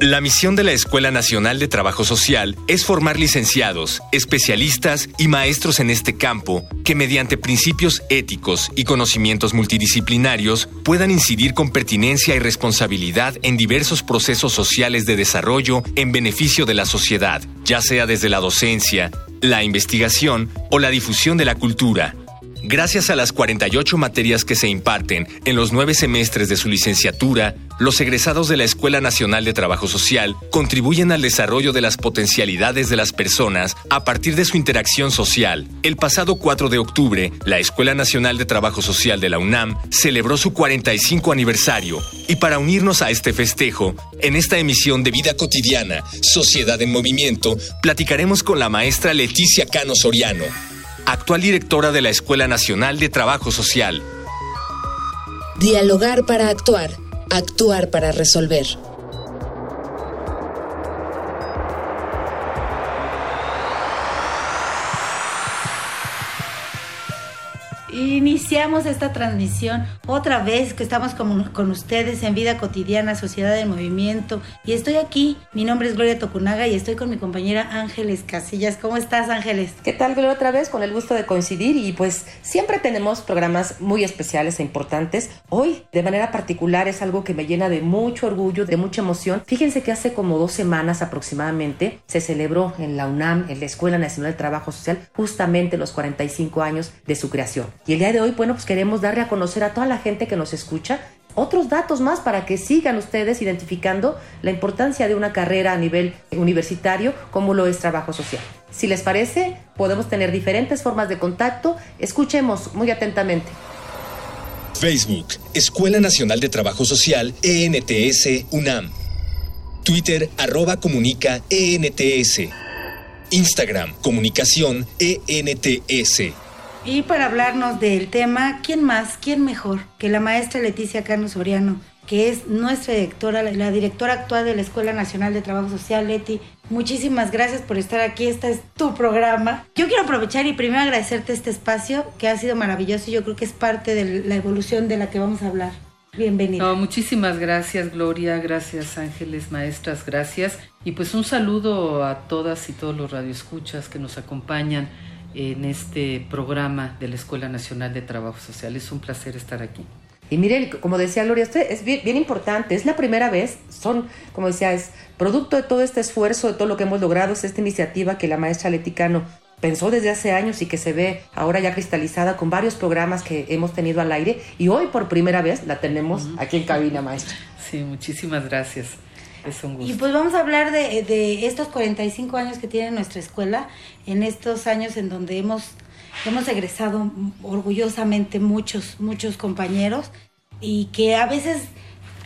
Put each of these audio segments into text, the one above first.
La misión de la Escuela Nacional de Trabajo Social es formar licenciados, especialistas y maestros en este campo que mediante principios éticos y conocimientos multidisciplinarios puedan incidir con pertinencia y responsabilidad en diversos procesos sociales de desarrollo en beneficio de la sociedad, ya sea desde la docencia, la investigación o la difusión de la cultura. Gracias a las 48 materias que se imparten en los nueve semestres de su licenciatura, los egresados de la Escuela Nacional de Trabajo Social contribuyen al desarrollo de las potencialidades de las personas a partir de su interacción social. El pasado 4 de octubre, la Escuela Nacional de Trabajo Social de la UNAM celebró su 45 aniversario y para unirnos a este festejo, en esta emisión de Vida Cotidiana, Sociedad en Movimiento, platicaremos con la maestra Leticia Cano Soriano actual directora de la Escuela Nacional de Trabajo Social. Dialogar para actuar, actuar para resolver. Iniciamos esta transmisión otra vez que estamos con, ustedes en Vida Cotidiana, Sociedad del Movimiento. Y estoy aquí, mi nombre es Gloria Tocunaga y estoy con mi compañera Ángeles Casillas. ¿Cómo estás Ángeles? ¿Qué tal Gloria otra vez? Con el gusto de coincidir y pues siempre tenemos programas muy especiales e importantes. Hoy de manera particular es algo que me llena de mucho orgullo, de mucha emoción. Fíjense que hace como dos semanas aproximadamente se celebró en la UNAM, en la Escuela Nacional de Trabajo Social, justamente los 45 años de su creación. Y el día de hoy, bueno, pues queremos darle a conocer a toda la gente que nos escucha otros datos más para que sigan ustedes identificando la importancia de una carrera a nivel universitario como lo es trabajo social. Si les parece, podemos tener diferentes formas de contacto. Escuchemos muy atentamente. Facebook, Escuela Nacional de Trabajo Social, ENTS, UNAM. Twitter, arroba comunica, ENTS. Instagram, comunicación, ENTS. Y para hablarnos del tema, ¿quién más, quién mejor que la maestra Leticia Carlos Soriano, que es nuestra directora, la directora actual de la Escuela Nacional de Trabajo Social, Leti? Muchísimas gracias por estar aquí, este es tu programa. Yo quiero aprovechar y primero agradecerte este espacio que ha sido maravilloso y yo creo que es parte de la evolución de la que vamos a hablar. Bienvenida. No, muchísimas gracias Gloria, gracias Ángeles, maestras, gracias. Y pues un saludo a todas y todos los radioescuchas que nos acompañan en este programa de la Escuela Nacional de Trabajo Social. Es un placer estar aquí. Y miren, como decía Gloria, esto es bien, bien, importante, es la primera vez, son, como decía, es producto de todo este esfuerzo, de todo lo que hemos logrado, es esta iniciativa que la maestra Leticano pensó desde hace años y que se ve ahora ya cristalizada con varios programas que hemos tenido al aire y hoy por primera vez la tenemos aquí en cabina, maestra. Sí, muchísimas gracias. Es un gusto. Y pues vamos a hablar de, de, estos 45 años que tiene nuestra escuela, en estos años en donde hemos, hemos egresado orgullosamente muchos, muchos compañeros y que a veces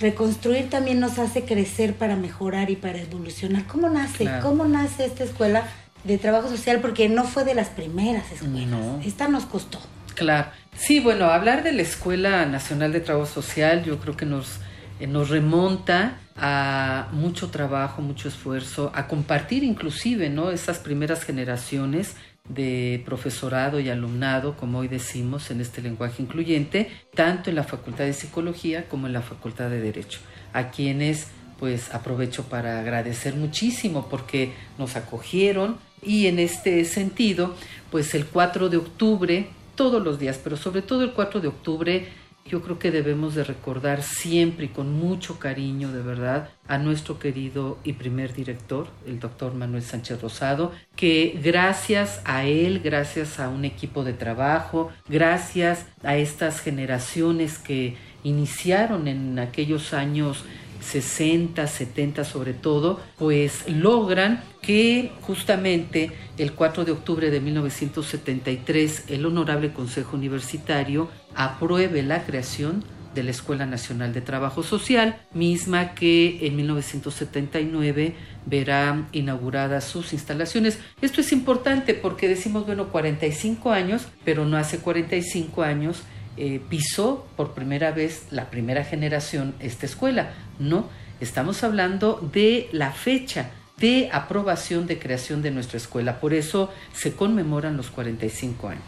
reconstruir también nos hace crecer para mejorar y para evolucionar. ¿Cómo nace? ¿Cómo nace esta escuela de trabajo social? Porque no fue de las primeras escuelas. Esta nos costó. Claro. Sí, bueno, hablar de la Escuela Nacional de Trabajo Social yo creo que nos nos remonta a mucho trabajo, mucho esfuerzo, a compartir inclusive ¿no? esas primeras generaciones de profesorado y alumnado, como hoy decimos en este lenguaje incluyente, tanto en la Facultad de Psicología como en la Facultad de Derecho, a quienes pues aprovecho para agradecer muchísimo porque nos acogieron y en este sentido, pues el 4 de octubre, todos los días, pero sobre todo el 4 de octubre, yo creo que debemos de recordar siempre y con mucho cariño, de verdad, a nuestro querido y primer director, el doctor Manuel Sánchez Rosado, que gracias a él, gracias a un equipo de trabajo, gracias a estas generaciones que iniciaron en aquellos años 60, 70 sobre todo, pues logran que justamente el 4 de octubre de 1973 el Honorable Consejo Universitario apruebe la creación de la Escuela Nacional de Trabajo Social, misma que en 1979 verá inauguradas sus instalaciones. Esto es importante porque decimos, bueno, 45 años, pero no hace 45 años eh, pisó por primera vez la primera generación esta escuela. No, estamos hablando de la fecha de aprobación de creación de nuestra escuela. Por eso se conmemoran los 45 años.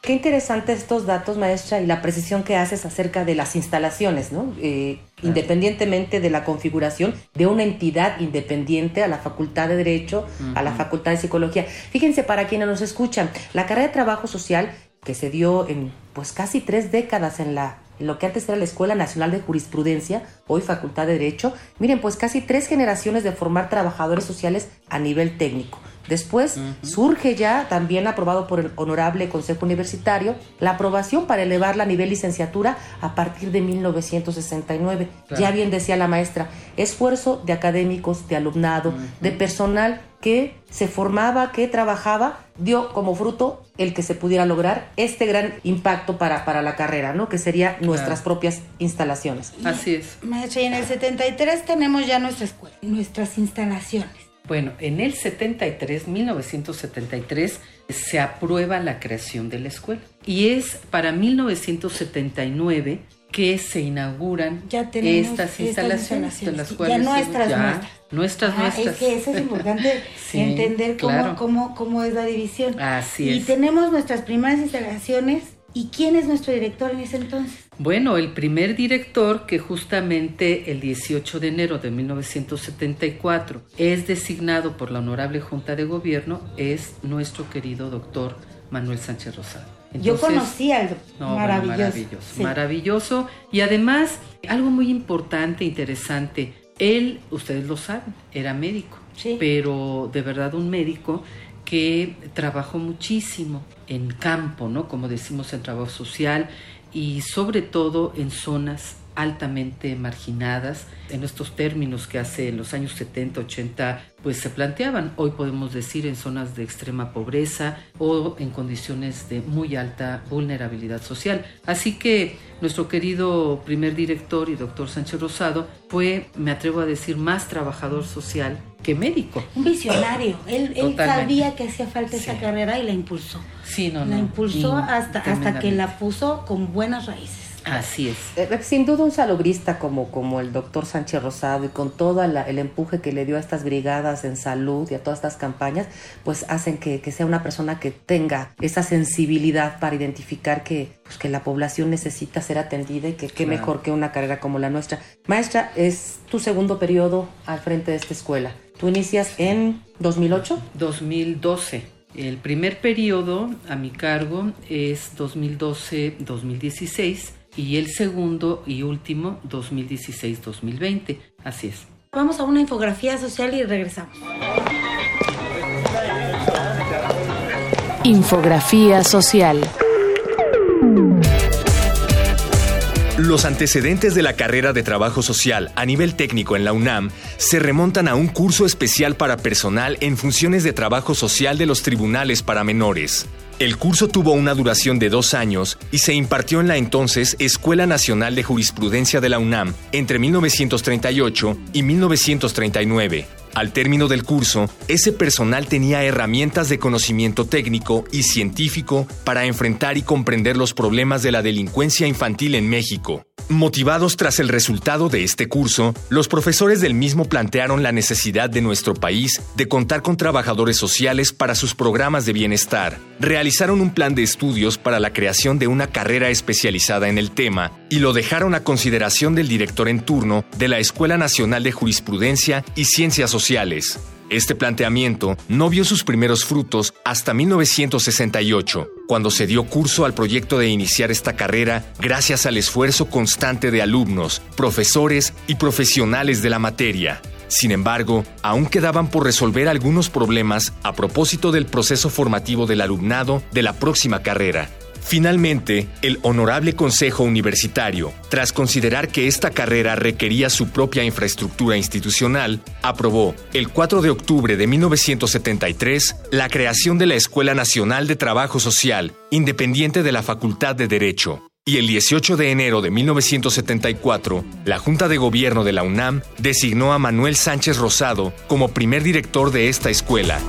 Qué interesante estos datos, maestra, y la precisión que haces acerca de las instalaciones, ¿no? Eh, independientemente de la configuración de una entidad independiente a la Facultad de Derecho, a la Facultad de Psicología. Fíjense, para quienes nos escuchan, la carrera de Trabajo Social, que se dio en pues casi tres décadas en la lo que antes era la Escuela Nacional de Jurisprudencia, hoy Facultad de Derecho, miren, pues casi tres generaciones de formar trabajadores sociales a nivel técnico. Después surge ya, también aprobado por el Honorable Consejo Universitario, la aprobación para elevarla a nivel licenciatura a partir de 1969. Ya bien decía la maestra, esfuerzo de académicos, de alumnado, de personal que se formaba, que trabajaba, dio como fruto el que se pudiera lograr este gran impacto para, para la carrera, ¿no? Que sería nuestras propias instalaciones. Así es. Maestra, y en el 73 tenemos ya nuestra escuela, nuestras instalaciones. Bueno, en el 73, 1973, se aprueba la creación de la escuela. Y es para 1979 que se inauguran estas instalaciones, de las cuales ya nuestras, ya, nuestras, ah, nuestras. Es que eso es importante entender cómo, claro. cómo, cómo es la división. Así y es. tenemos nuestras primeras instalaciones. ¿Y quién es nuestro director en ese entonces? Bueno, el primer director que justamente el 18 de enero de 1974 es designado por la Honorable Junta de Gobierno es nuestro querido doctor Manuel Sánchez Rosado. Yo conocí al doctor. No, maravilloso. Bueno, maravilloso, sí. maravilloso. Y además, algo muy importante, interesante, él, ustedes lo saben, era médico, Sí. pero de verdad un médico que trabajó muchísimo en campo, ¿no? Como decimos en trabajo social y sobre todo en zonas altamente marginadas, en estos términos que hace en los años 70, 80, pues se planteaban, hoy podemos decir en zonas de extrema pobreza o en condiciones de muy alta vulnerabilidad social. Así que nuestro querido primer director y doctor Sánchez Rosado fue, me atrevo a decir, más trabajador social que médico. Un visionario. Él, él sabía que hacía falta esa carrera y la impulsó. Sí, no, no. la impulsó y hasta, hasta que la puso con buenas raíces. Así es. Eh, Sin duda un salobrista como, como el doctor Sánchez Rosado y con todo la- el empuje que le dio a estas brigadas en salud y a todas estas campañas, pues hacen que, que sea una persona que tenga esa sensibilidad para identificar que, pues, que la población necesita ser atendida y que qué Claro. mejor que una carrera como la nuestra. Maestra, es tu segundo periodo al frente de esta escuela. Tú inicias en 2008. 2012. El primer periodo a mi cargo es 2012-2016 y el segundo y último 2016-2020. Así es. Vamos a una infografía social y regresamos. Infografía social. Los antecedentes de la carrera de trabajo social a nivel técnico en la UNAM se remontan a un curso especial para personal en funciones de trabajo social de los tribunales para menores. El curso tuvo una duración de dos años y se impartió en la entonces Escuela Nacional de Jurisprudencia de la UNAM entre 1938 y 1939. Al término del curso, ese personal tenía herramientas de conocimiento técnico y científico para enfrentar y comprender los problemas de la delincuencia infantil en México. Motivados tras el resultado de este curso, los profesores del mismo plantearon la necesidad de nuestro país de contar con trabajadores sociales para sus programas de bienestar. Realizaron un plan de estudios para la creación de una carrera especializada en el tema y lo dejaron a consideración del director en turno de la Escuela Nacional de Jurisprudencia y Ciencias Sociales. Este planteamiento no vio sus primeros frutos hasta 1968, cuando se dio curso al proyecto de iniciar esta carrera gracias al esfuerzo constante de alumnos, profesores y profesionales de la materia. Sin embargo, aún quedaban por resolver algunos problemas a propósito del proceso formativo del alumnado de la próxima carrera. Finalmente, el Honorable Consejo Universitario, tras considerar que esta carrera requería su propia infraestructura institucional, aprobó, el 4 de octubre de 1973, la creación de la Escuela Nacional de Trabajo Social, independiente de la Facultad de Derecho. y el 18 de enero de 1974, la Junta de Gobierno de la UNAM designó a Manuel Sánchez Rosado como primer director de esta escuela.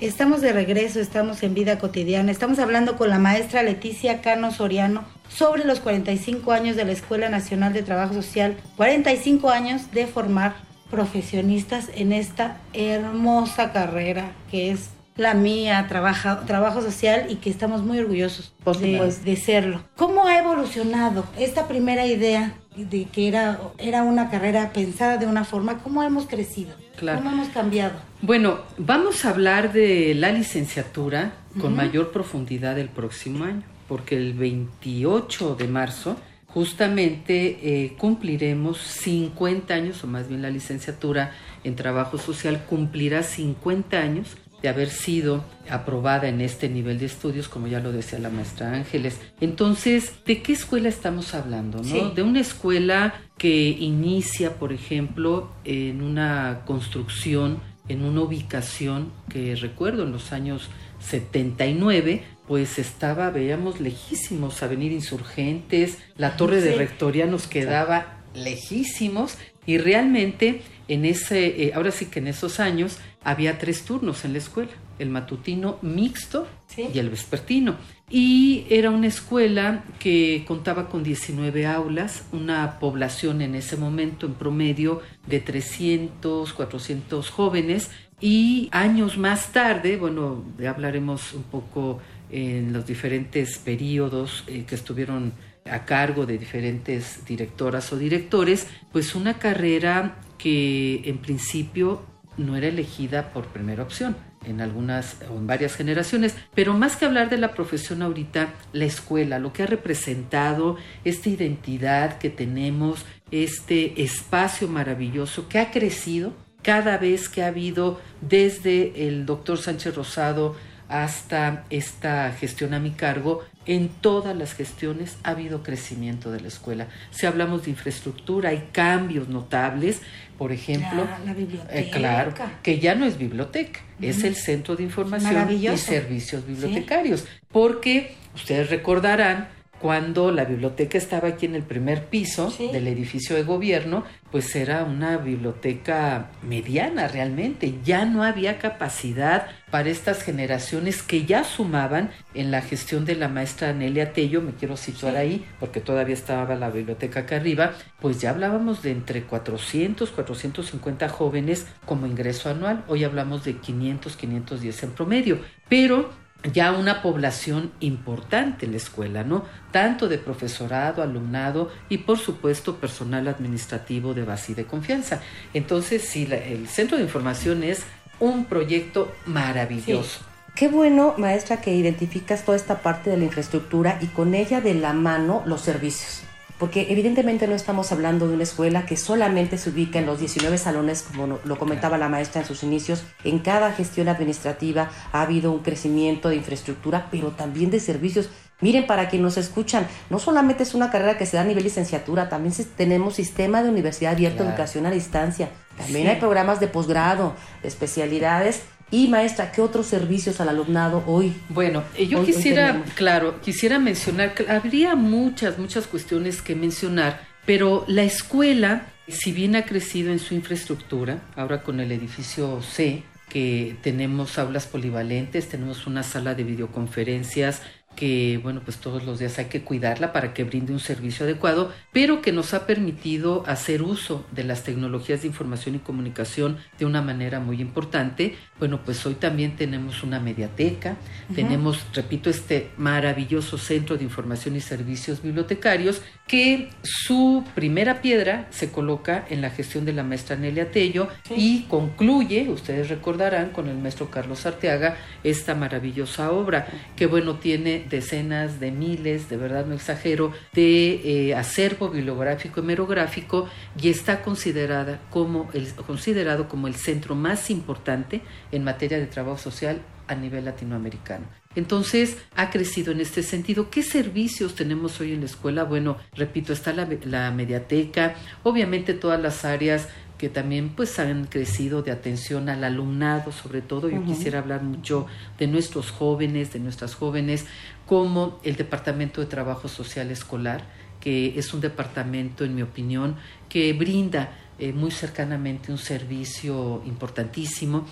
Estamos de regreso, estamos en vida cotidiana. Estamos hablando con la maestra Leticia Cano Soriano sobre los 45 años de la Escuela Nacional de Trabajo Social, 45 años de formar profesionistas en esta hermosa carrera que es la mía, trabaja, trabajo social y que estamos muy orgullosos de, de, serlo. ¿Cómo evolucionado esta primera idea de que era, era una carrera pensada de una forma? ¿Cómo hemos crecido? ¿Cómo hemos cambiado? Bueno, vamos a hablar de la licenciatura con mayor profundidad el próximo año, porque el 28 de marzo justamente eh, cumpliremos 50 años, o más bien la licenciatura en trabajo social cumplirá 50 años de haber sido aprobada en este nivel de estudios, como ya lo decía la maestra Ángeles. Entonces, ¿de qué escuela estamos hablando? ¿no? De una escuela que inicia, por ejemplo, en una construcción, en una ubicación que recuerdo en los años 79, pues estaba, veíamos, lejísimos, Avenida Insurgentes, la torre de rectoría nos quedaba lejísimos y realmente en ese, eh, ahora sí que en esos años había tres turnos en la escuela, el matutino mixto y el vespertino. Y era una escuela que contaba con 19 aulas, una población en ese momento en promedio de 300, 400 jóvenes y años más tarde, bueno, hablaremos un poco en los diferentes periodos eh, que estuvieron a cargo de diferentes directoras o directores, pues una carrera que en principio no era elegida por primera opción en algunas o en varias generaciones, pero más que hablar de la profesión ahorita, la escuela, lo que ha representado esta identidad que tenemos, este espacio maravilloso que ha crecido cada vez que ha habido desde el doctor Sánchez Rosado hasta esta gestión a mi cargo, en todas las gestiones ha habido crecimiento de la escuela. Si hablamos de infraestructura, hay cambios notables, por ejemplo, la, biblioteca. Eh, claro, que ya no es biblioteca, es el centro de información y servicios bibliotecarios, porque ustedes recordarán cuando la biblioteca estaba aquí en el primer piso del edificio de gobierno, pues era una biblioteca mediana realmente. Ya no había capacidad para estas generaciones que ya sumaban en la gestión de la maestra Nelia Tello, me quiero situar ahí porque todavía estaba la biblioteca acá arriba, pues ya hablábamos de entre 400, 450 jóvenes como ingreso anual. Hoy hablamos de 500, 510 en promedio. Pero ya una población importante en la escuela, ¿no? Tanto de profesorado, alumnado y por supuesto personal administrativo de base y de confianza. Entonces, sí, el Centro de Información es un proyecto maravilloso. Qué bueno, maestra, que identificas toda esta parte de la infraestructura y con ella de la mano los servicios porque evidentemente no estamos hablando de una escuela que solamente se ubica en los 19 salones, como lo comentaba la maestra en sus inicios. En cada gestión administrativa ha habido un crecimiento de infraestructura, pero también de servicios. Miren, para quienes nos escuchan, no solamente es una carrera que se da a nivel licenciatura, también tenemos sistema de universidad abierta, educación a distancia. También hay programas de posgrado, de especialidades y maestra, ¿qué otros servicios al alumnado hoy? Bueno, eh, yo quisiera, claro, quisiera mencionar que habría muchas, muchas cuestiones que mencionar, pero la escuela, si bien ha crecido en su infraestructura, ahora con el edificio C, que tenemos aulas polivalentes, tenemos una sala de videoconferencias, que bueno, pues todos los días hay que cuidarla para que brinde un servicio adecuado, pero que nos ha permitido hacer uso de las tecnologías de información y comunicación de una manera muy importante. Bueno, pues hoy también tenemos una mediateca, tenemos, repito, este maravilloso centro de información y servicios bibliotecarios que su primera piedra se coloca en la gestión de la maestra Nelia Tello y concluye, ustedes recordarán, con el maestro Carlos Arteaga, esta maravillosa obra que bueno, tiene decenas de miles, de verdad no exagero, de eh, acervo bibliográfico y merográfico y está considerada como el, considerado como el centro más importante en materia de trabajo social a nivel latinoamericano. Entonces, ha crecido en este sentido. ¿Qué servicios tenemos hoy en la escuela? Bueno, repito, está la, la mediateca, obviamente todas las áreas que también pues han crecido de atención al alumnado, sobre todo. Yo quisiera hablar mucho de nuestros jóvenes, de nuestras jóvenes, como el Departamento de Trabajo Social Escolar, que es un departamento, en mi opinión, que brinda eh, muy cercanamente un servicio importantísimo.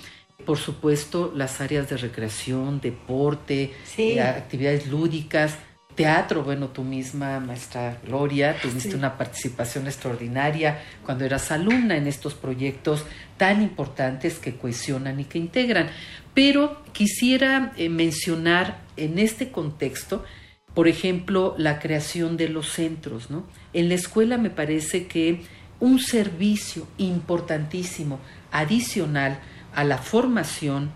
Por supuesto, las áreas de recreación, deporte, eh, actividades lúdicas, teatro, bueno, tú misma, maestra Gloria, tuviste una participación extraordinaria cuando eras alumna en estos proyectos tan importantes que cohesionan y que integran. Pero quisiera eh, mencionar en este contexto, por ejemplo, la creación de los centros, ¿no? En la escuela me parece que un servicio importantísimo, adicional a la formación,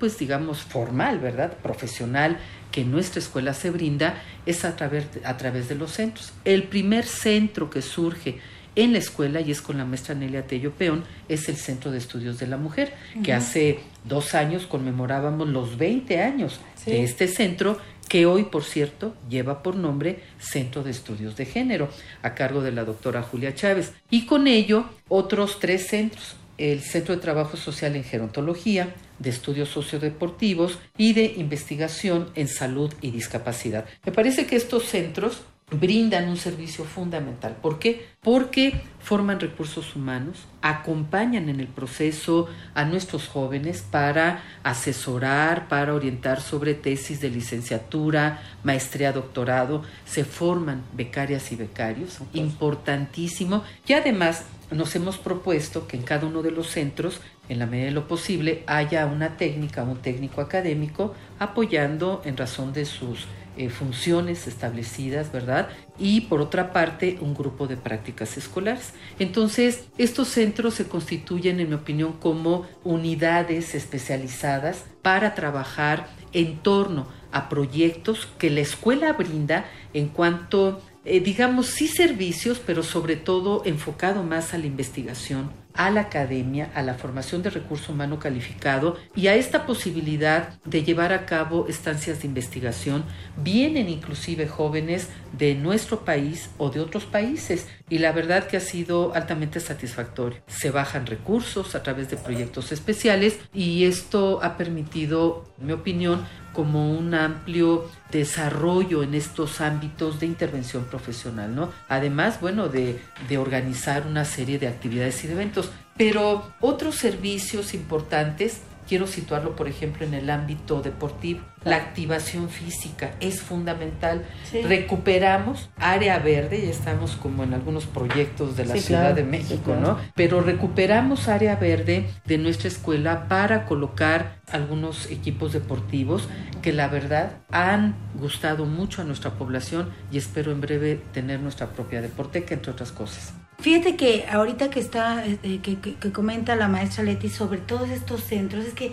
pues digamos formal, ¿verdad? Profesional, que nuestra escuela se brinda es a través, a través de los centros. El primer centro que surge en la escuela, y es con la maestra Nelia Tello Peón, es el Centro de Estudios de la Mujer, que hace dos años conmemorábamos los 20 años de este centro, que hoy, por cierto, lleva por nombre Centro de Estudios de Género, a cargo de la doctora Julia Chávez. Y con ello, otros tres centros, el Centro de Trabajo Social en Gerontología, de Estudios Sociodeportivos y de Investigación en Salud y Discapacidad. Me parece que estos centros brindan un servicio fundamental. ¿Por qué? Porque forman recursos humanos, acompañan en el proceso a nuestros jóvenes para asesorar, para orientar sobre tesis de licenciatura, maestría, doctorado, se forman becarias y becarios, importantísimo, y además nos hemos propuesto que en cada uno de los centros, en la medida de lo posible, haya una técnica, un técnico académico apoyando en razón de sus eh, funciones establecidas, ¿verdad? Y por otra parte, un grupo de prácticas escolares. Entonces, estos centros se constituyen, en mi opinión, como unidades especializadas para trabajar en torno a proyectos que la escuela brinda en cuanto eh, digamos, sí servicios, pero sobre todo enfocado más a la investigación, a la academia, a la formación de recurso humano calificado y a esta posibilidad de llevar a cabo estancias de investigación. Vienen inclusive jóvenes de nuestro país o de otros países y la verdad que ha sido altamente satisfactorio. Se bajan recursos a través de proyectos especiales y esto ha permitido, en mi opinión, como un amplio desarrollo en estos ámbitos de intervención profesional, ¿no? Además, bueno, de, de organizar una serie de actividades y de eventos. Pero otros servicios importantes quiero situarlo, por ejemplo, en el ámbito deportivo. La activación física es fundamental. Recuperamos área verde, ya estamos como en algunos proyectos de la Ciudad de México, ¿no? Pero recuperamos área verde de nuestra escuela para colocar algunos equipos deportivos que la verdad han gustado mucho a nuestra población y espero en breve tener nuestra propia deporteca, entre otras cosas. Fíjate que ahorita que está, eh, que, que, comenta la maestra Leti sobre todos estos centros, es que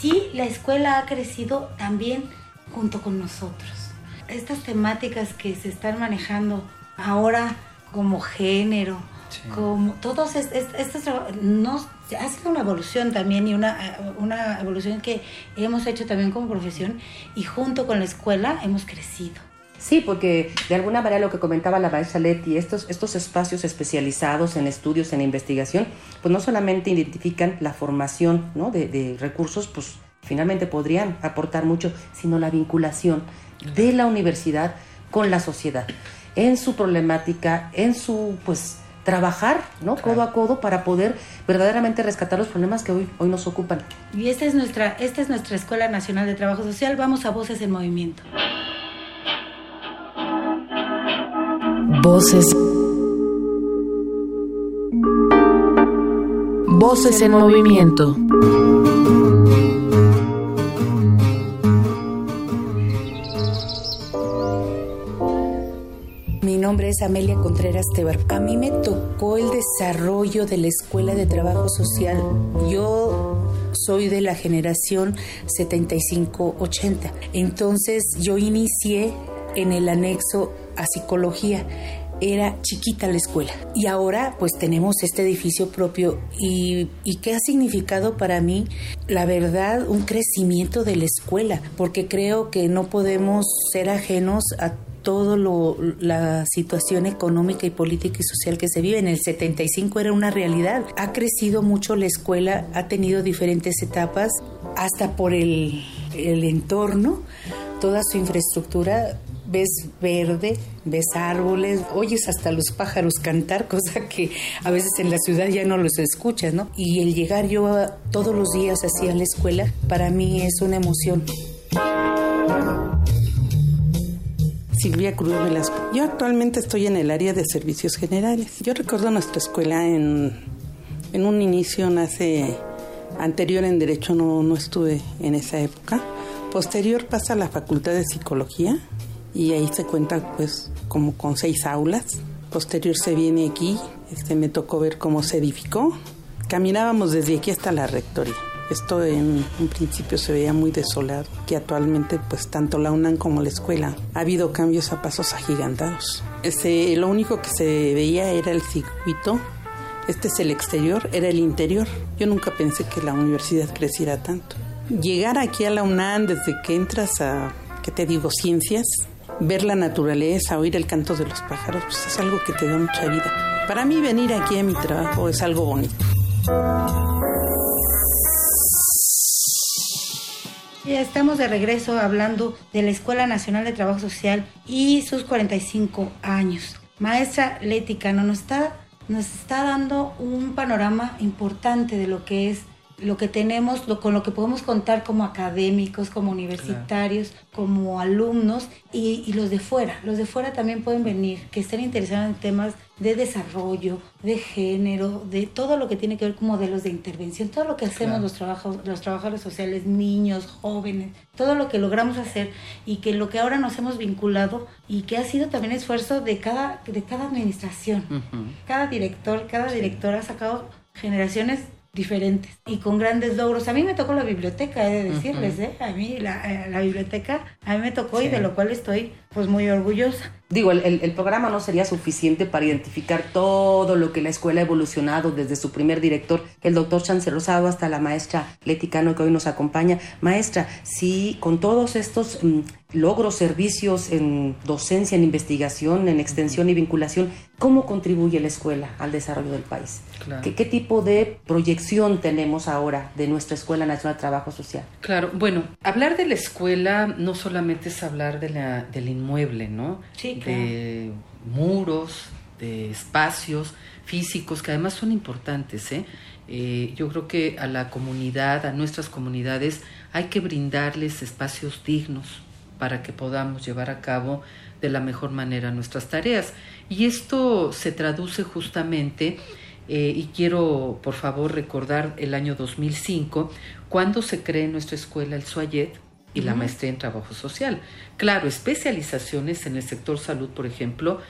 sí, la escuela ha crecido también junto con nosotros. Estas temáticas que se están manejando ahora como género, como todos estos, no, ha sido una evolución también y una, una evolución que hemos hecho también como profesión y junto con la escuela hemos crecido. Sí, porque de alguna manera lo que comentaba la maestra Leti, estos, estos espacios especializados en estudios, en investigación, pues no solamente identifican la formación ¿no? de, de recursos, pues finalmente podrían aportar mucho, sino la vinculación de la universidad con la sociedad, en su problemática, en su pues trabajar, ¿no? Codo a codo para poder verdaderamente rescatar los problemas que hoy, hoy nos ocupan. Y esta es nuestra, esta es nuestra Escuela Nacional de Trabajo Social. Vamos a Voces en Movimiento. Voces. Voces en movimiento. Mi nombre es Amelia Contreras Tebar. A mí me tocó el desarrollo de la Escuela de Trabajo Social. Yo soy de la generación 75-80. Entonces yo inicié en el anexo a psicología. Era chiquita la escuela y ahora pues tenemos este edificio propio y, qué ha significado para mí la verdad un crecimiento de la escuela porque creo que no podemos ser ajenos a todo lo la situación económica y política y social que se vive. En el 75 era una realidad. Ha crecido mucho la escuela, ha tenido diferentes etapas, hasta por el, el entorno, toda su infraestructura ves verde, ves árboles, oyes hasta los pájaros cantar, cosa que a veces en la ciudad ya no los escuchas, ¿no? Y el llegar yo todos los días así a la escuela, para mí es una emoción. Silvia Cruz Velasco. Yo actualmente estoy en el área de servicios generales. Yo recuerdo nuestra escuela en, en un inicio, nace anterior en Derecho, no, no estuve en esa época. Posterior pasa a la Facultad de Psicología y ahí se cuenta pues como con seis aulas. Posterior se viene aquí, este me tocó ver cómo se edificó. Caminábamos desde aquí hasta la rectoría. Esto en un principio se veía muy desolado, que actualmente pues tanto la UNAM como la escuela ha habido cambios a pasos agigantados. Este, lo único que se veía era el circuito, este es el exterior, era el interior. Yo nunca pensé que la universidad creciera tanto. Llegar aquí a la UNAM desde que entras a, ¿qué te digo?, ciencias, ver la naturaleza, oír el canto de los pájaros, pues es algo que te da mucha vida. Para mí venir aquí a mi trabajo es algo bonito. Ya estamos de regreso hablando de la Escuela Nacional de Trabajo Social y sus 45 años. Maestra Leti Cano nos está, nos está dando un panorama importante de lo que es lo que tenemos, lo, con lo que podemos contar como académicos, como universitarios, como alumnos y, y, los de fuera. Los de fuera también pueden venir, que estén interesados en temas de desarrollo, de género, de todo lo que tiene que ver con modelos de intervención, todo lo que hacemos Claro. los, trabajos, los trabajadores sociales, niños, jóvenes, todo lo que logramos hacer y que lo que ahora nos hemos vinculado y que ha sido también esfuerzo de cada, de cada administración. Cada director, cada directora ha sacado generaciones diferentes y con grandes logros. A mí me tocó la biblioteca, he de decirles, ¿eh? A mí la, eh, la biblioteca, a mí me tocó y de lo cual estoy pues muy orgullosa. Digo, el, el- el programa no sería suficiente para identificar todo lo que la escuela ha evolucionado desde su primer director, el doctor Chance Rosado, hasta la maestra Leti Cano que hoy nos acompaña. Maestra, si con todos estos mm, logros, servicios en docencia, en investigación, en extensión y vinculación, ¿cómo contribuye la escuela al desarrollo del país? Claro. ¿Qué, qué tipo de proyección tenemos ahora de nuestra Escuela Nacional de Trabajo Social? Claro, bueno, hablar de la escuela no solamente es hablar de la, del inmueble, ¿no? Sí, claro. De muros, de espacios físicos, que además son importantes, ¿eh? Eh, yo creo que a la comunidad, a nuestras comunidades, hay que brindarles espacios dignos para que podamos llevar a cabo de la mejor manera nuestras tareas. Y esto se traduce justamente eh, y quiero, por favor, recordar el año 2005, cuando se cree en nuestra escuela el SUAYET y la maestría en trabajo social. Claro, especializaciones en el sector salud, por ejemplo,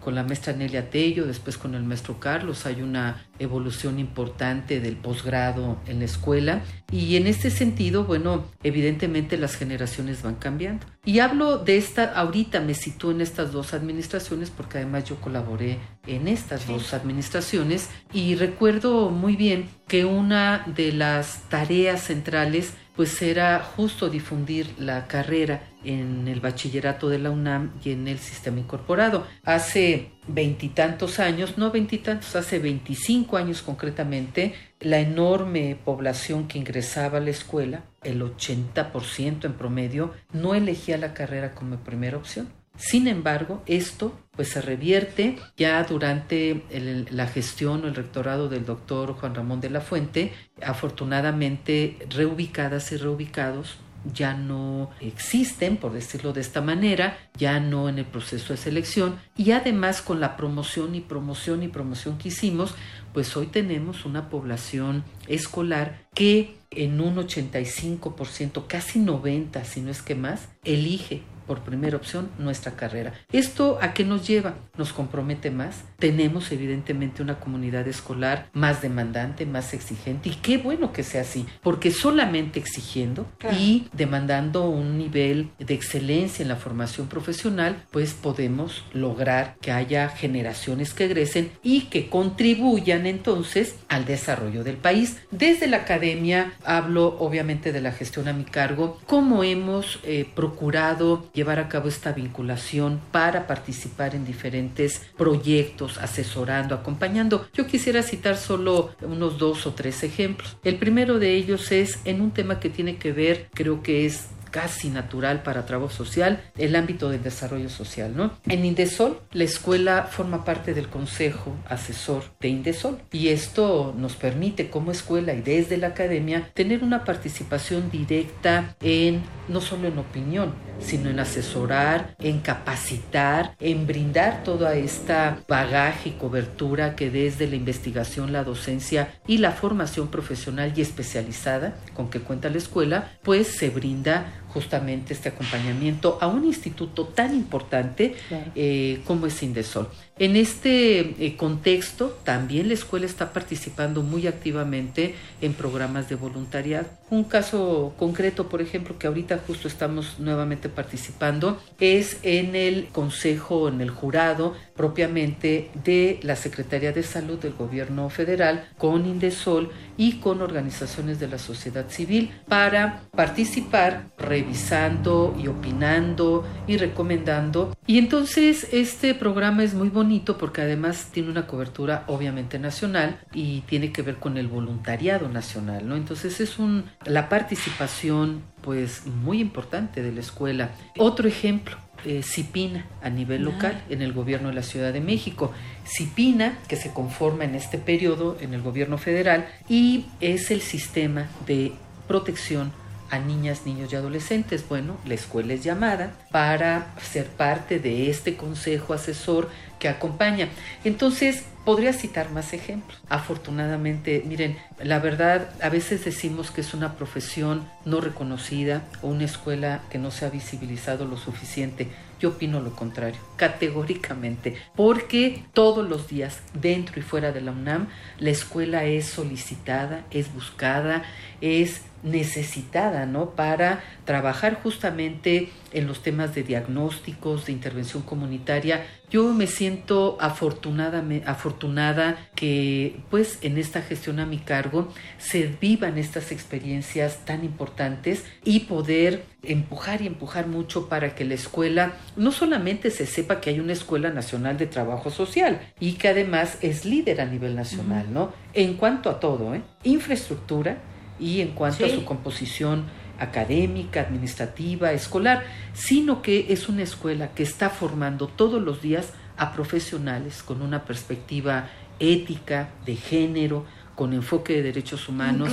con la maestra Nelia Tello, después con el maestro Carlos, hay una evolución importante del posgrado en la escuela. Y en este sentido, bueno, evidentemente las generaciones van cambiando. Y hablo de esta, ahorita me sitúo en estas dos administraciones porque además yo colaboré en estas dos administraciones y recuerdo muy bien que una de las tareas centrales pues era justo difundir la carrera en el bachillerato de la UNAM y en el sistema incorporado. Hace veintitantos años, no veintitantos, hace 25 años concretamente, la enorme población que ingresaba a la escuela, el 80% en promedio, no elegía la carrera como primera opción. Sin embargo, esto pues se revierte ya durante la gestión o el rectorado del doctor Juan Ramón de la Fuente, afortunadamente reubicadas y reubicados ya no existen, por decirlo de esta manera, ya no en el proceso de selección y además con la promoción y promoción y promoción que hicimos, pues hoy tenemos una población escolar que en un 85%, casi 90, si no es que más, elige por primera opción nuestra carrera. ¿Esto a qué nos lleva? Nos compromete más. Tenemos evidentemente una comunidad escolar más demandante, más exigente y qué bueno que sea así, porque solamente exigiendo Claro. y demandando un nivel de excelencia en la formación profesional, pues podemos lograr que haya generaciones que egresen y que contribuyan entonces al desarrollo del país. Desde la academia hablo obviamente de la gestión a mi cargo, cómo hemos eh, procurado llevar a cabo esta vinculación para participar en diferentes proyectos, asesorando, acompañando. Yo quisiera citar solo unos dos o tres ejemplos. El primero de ellos es en un tema que tiene que ver, creo que es casi natural para trabajo social, el ámbito del desarrollo social. ¿no? En Indesol, la escuela forma parte del consejo asesor de Indesol y esto nos permite como escuela y desde la academia tener una participación directa en no solo en opinión, sino en asesorar, en capacitar, en brindar toda esta bagaje y cobertura que desde la investigación, la docencia y la formación profesional y especializada con que cuenta la escuela, pues se brinda justamente este acompañamiento a un instituto tan importante eh, como es Indesol. En este eh, contexto, también la escuela está participando muy activamente en programas de voluntariado. Un caso concreto, por ejemplo, que ahorita justo estamos nuevamente participando, es en el consejo, en el jurado propiamente de la Secretaría de Salud del Gobierno Federal con Indesol y con organizaciones de la sociedad civil para participar revisando y opinando y recomendando. Y entonces este programa es muy bonito porque además tiene una cobertura obviamente nacional y tiene que ver con el voluntariado nacional, ¿no? Entonces es un la participación pues muy importante de la escuela. Otro ejemplo, eh, CIPINA a nivel local en el gobierno de la Ciudad de México. CIPINA, que se conforma en este periodo en el gobierno federal y es el sistema de protección a niñas, niños y adolescentes. Bueno, la escuela es llamada para ser parte de este consejo asesor que acompaña. Entonces, podría citar más ejemplos. Afortunadamente, miren, la verdad, a veces decimos que es una profesión no reconocida o una escuela que no se ha visibilizado lo suficiente. Yo opino lo contrario, categóricamente, porque todos los días, dentro y fuera de la UNAM, la escuela es solicitada, es buscada, es necesitada, ¿no? Para trabajar justamente en los temas de diagnósticos, de intervención comunitaria. Yo me siento afortunada, afortunada que pues en esta gestión a mi cargo se vivan estas experiencias tan importantes y poder empujar y empujar mucho para que la escuela no solamente se sepa que hay una escuela nacional de trabajo social y que además es líder a nivel nacional, ¿no? En cuanto a todo, ¿eh? Infraestructura, y en cuanto a su composición académica, administrativa, escolar, sino que es una escuela que está formando todos los días a profesionales con una perspectiva ética, de género, con enfoque de derechos humanos,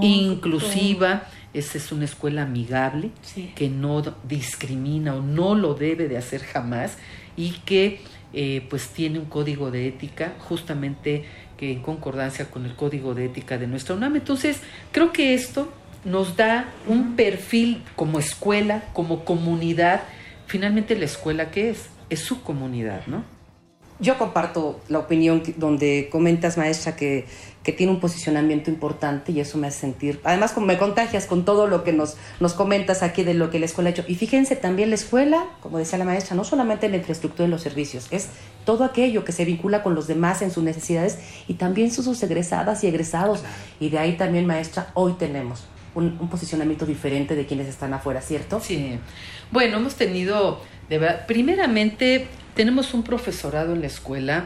inclusiva. Esa es una escuela amigable que no discrimina o no lo debe de hacer jamás y que eh, pues tiene un código de ética justamente en concordancia con el código de ética de nuestra UNAM. Entonces, creo que esto nos da un perfil como escuela, como comunidad. Finalmente, la escuela, ¿qué es? Es su comunidad, ¿no? Yo comparto la opinión donde comentas, maestra, que, que, tiene un posicionamiento importante y eso me hace sentir, además me contagias con todo lo que nos, nos comentas aquí de lo que la escuela ha hecho. Y fíjense también la escuela, como decía la maestra, no solamente en la infraestructura y los servicios, es todo aquello que se vincula con los demás en sus necesidades y también sus egresadas y egresados. Y de ahí también, maestra, hoy tenemos un, un, posicionamiento diferente de quienes están afuera, ¿cierto? Sí. Bueno, hemos tenido, de verdad, primeramente tenemos un profesorado en la escuela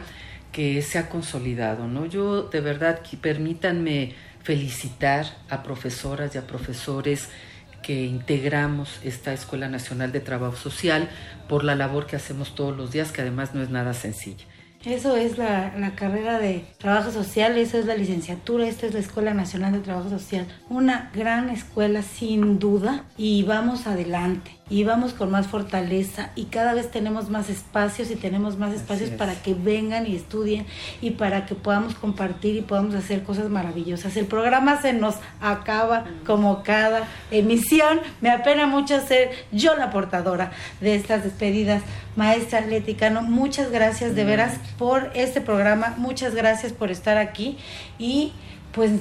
que se ha consolidado, ¿no? Yo de verdad permítanme felicitar a profesoras y a profesores que integramos esta Escuela Nacional de Trabajo Social por la labor que hacemos todos los días, que además no es nada sencilla. Eso es la, la, carrera de trabajo social, eso es la licenciatura, esta es la Escuela Nacional de Trabajo Social. Una gran escuela sin duda y vamos adelante y vamos con más fortaleza y cada vez tenemos más espacios y tenemos más espacios para que vengan y estudien y para que podamos compartir y podamos hacer cosas maravillosas. El programa se nos acaba como cada emisión. Me apena mucho ser yo la portadora de estas despedidas. Maestra Leticano, muchas gracias de veras por este programa, muchas gracias por estar aquí y pues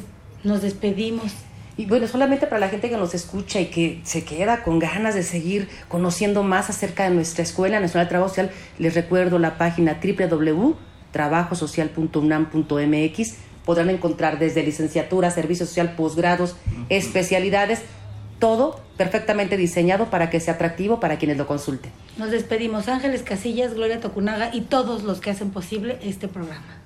nos despedimos y bueno, solamente para la gente que nos escucha y que se queda con ganas de seguir conociendo más acerca de nuestra Escuela Nacional de Trabajo Social, les recuerdo la página www.trabajosocial.unam.mx. Podrán encontrar desde licenciatura, servicio social, posgrados, especialidades, todo perfectamente diseñado para que sea atractivo para quienes lo consulten. Nos despedimos Ángeles Casillas, Gloria Tocunaga y todos los que hacen posible este programa.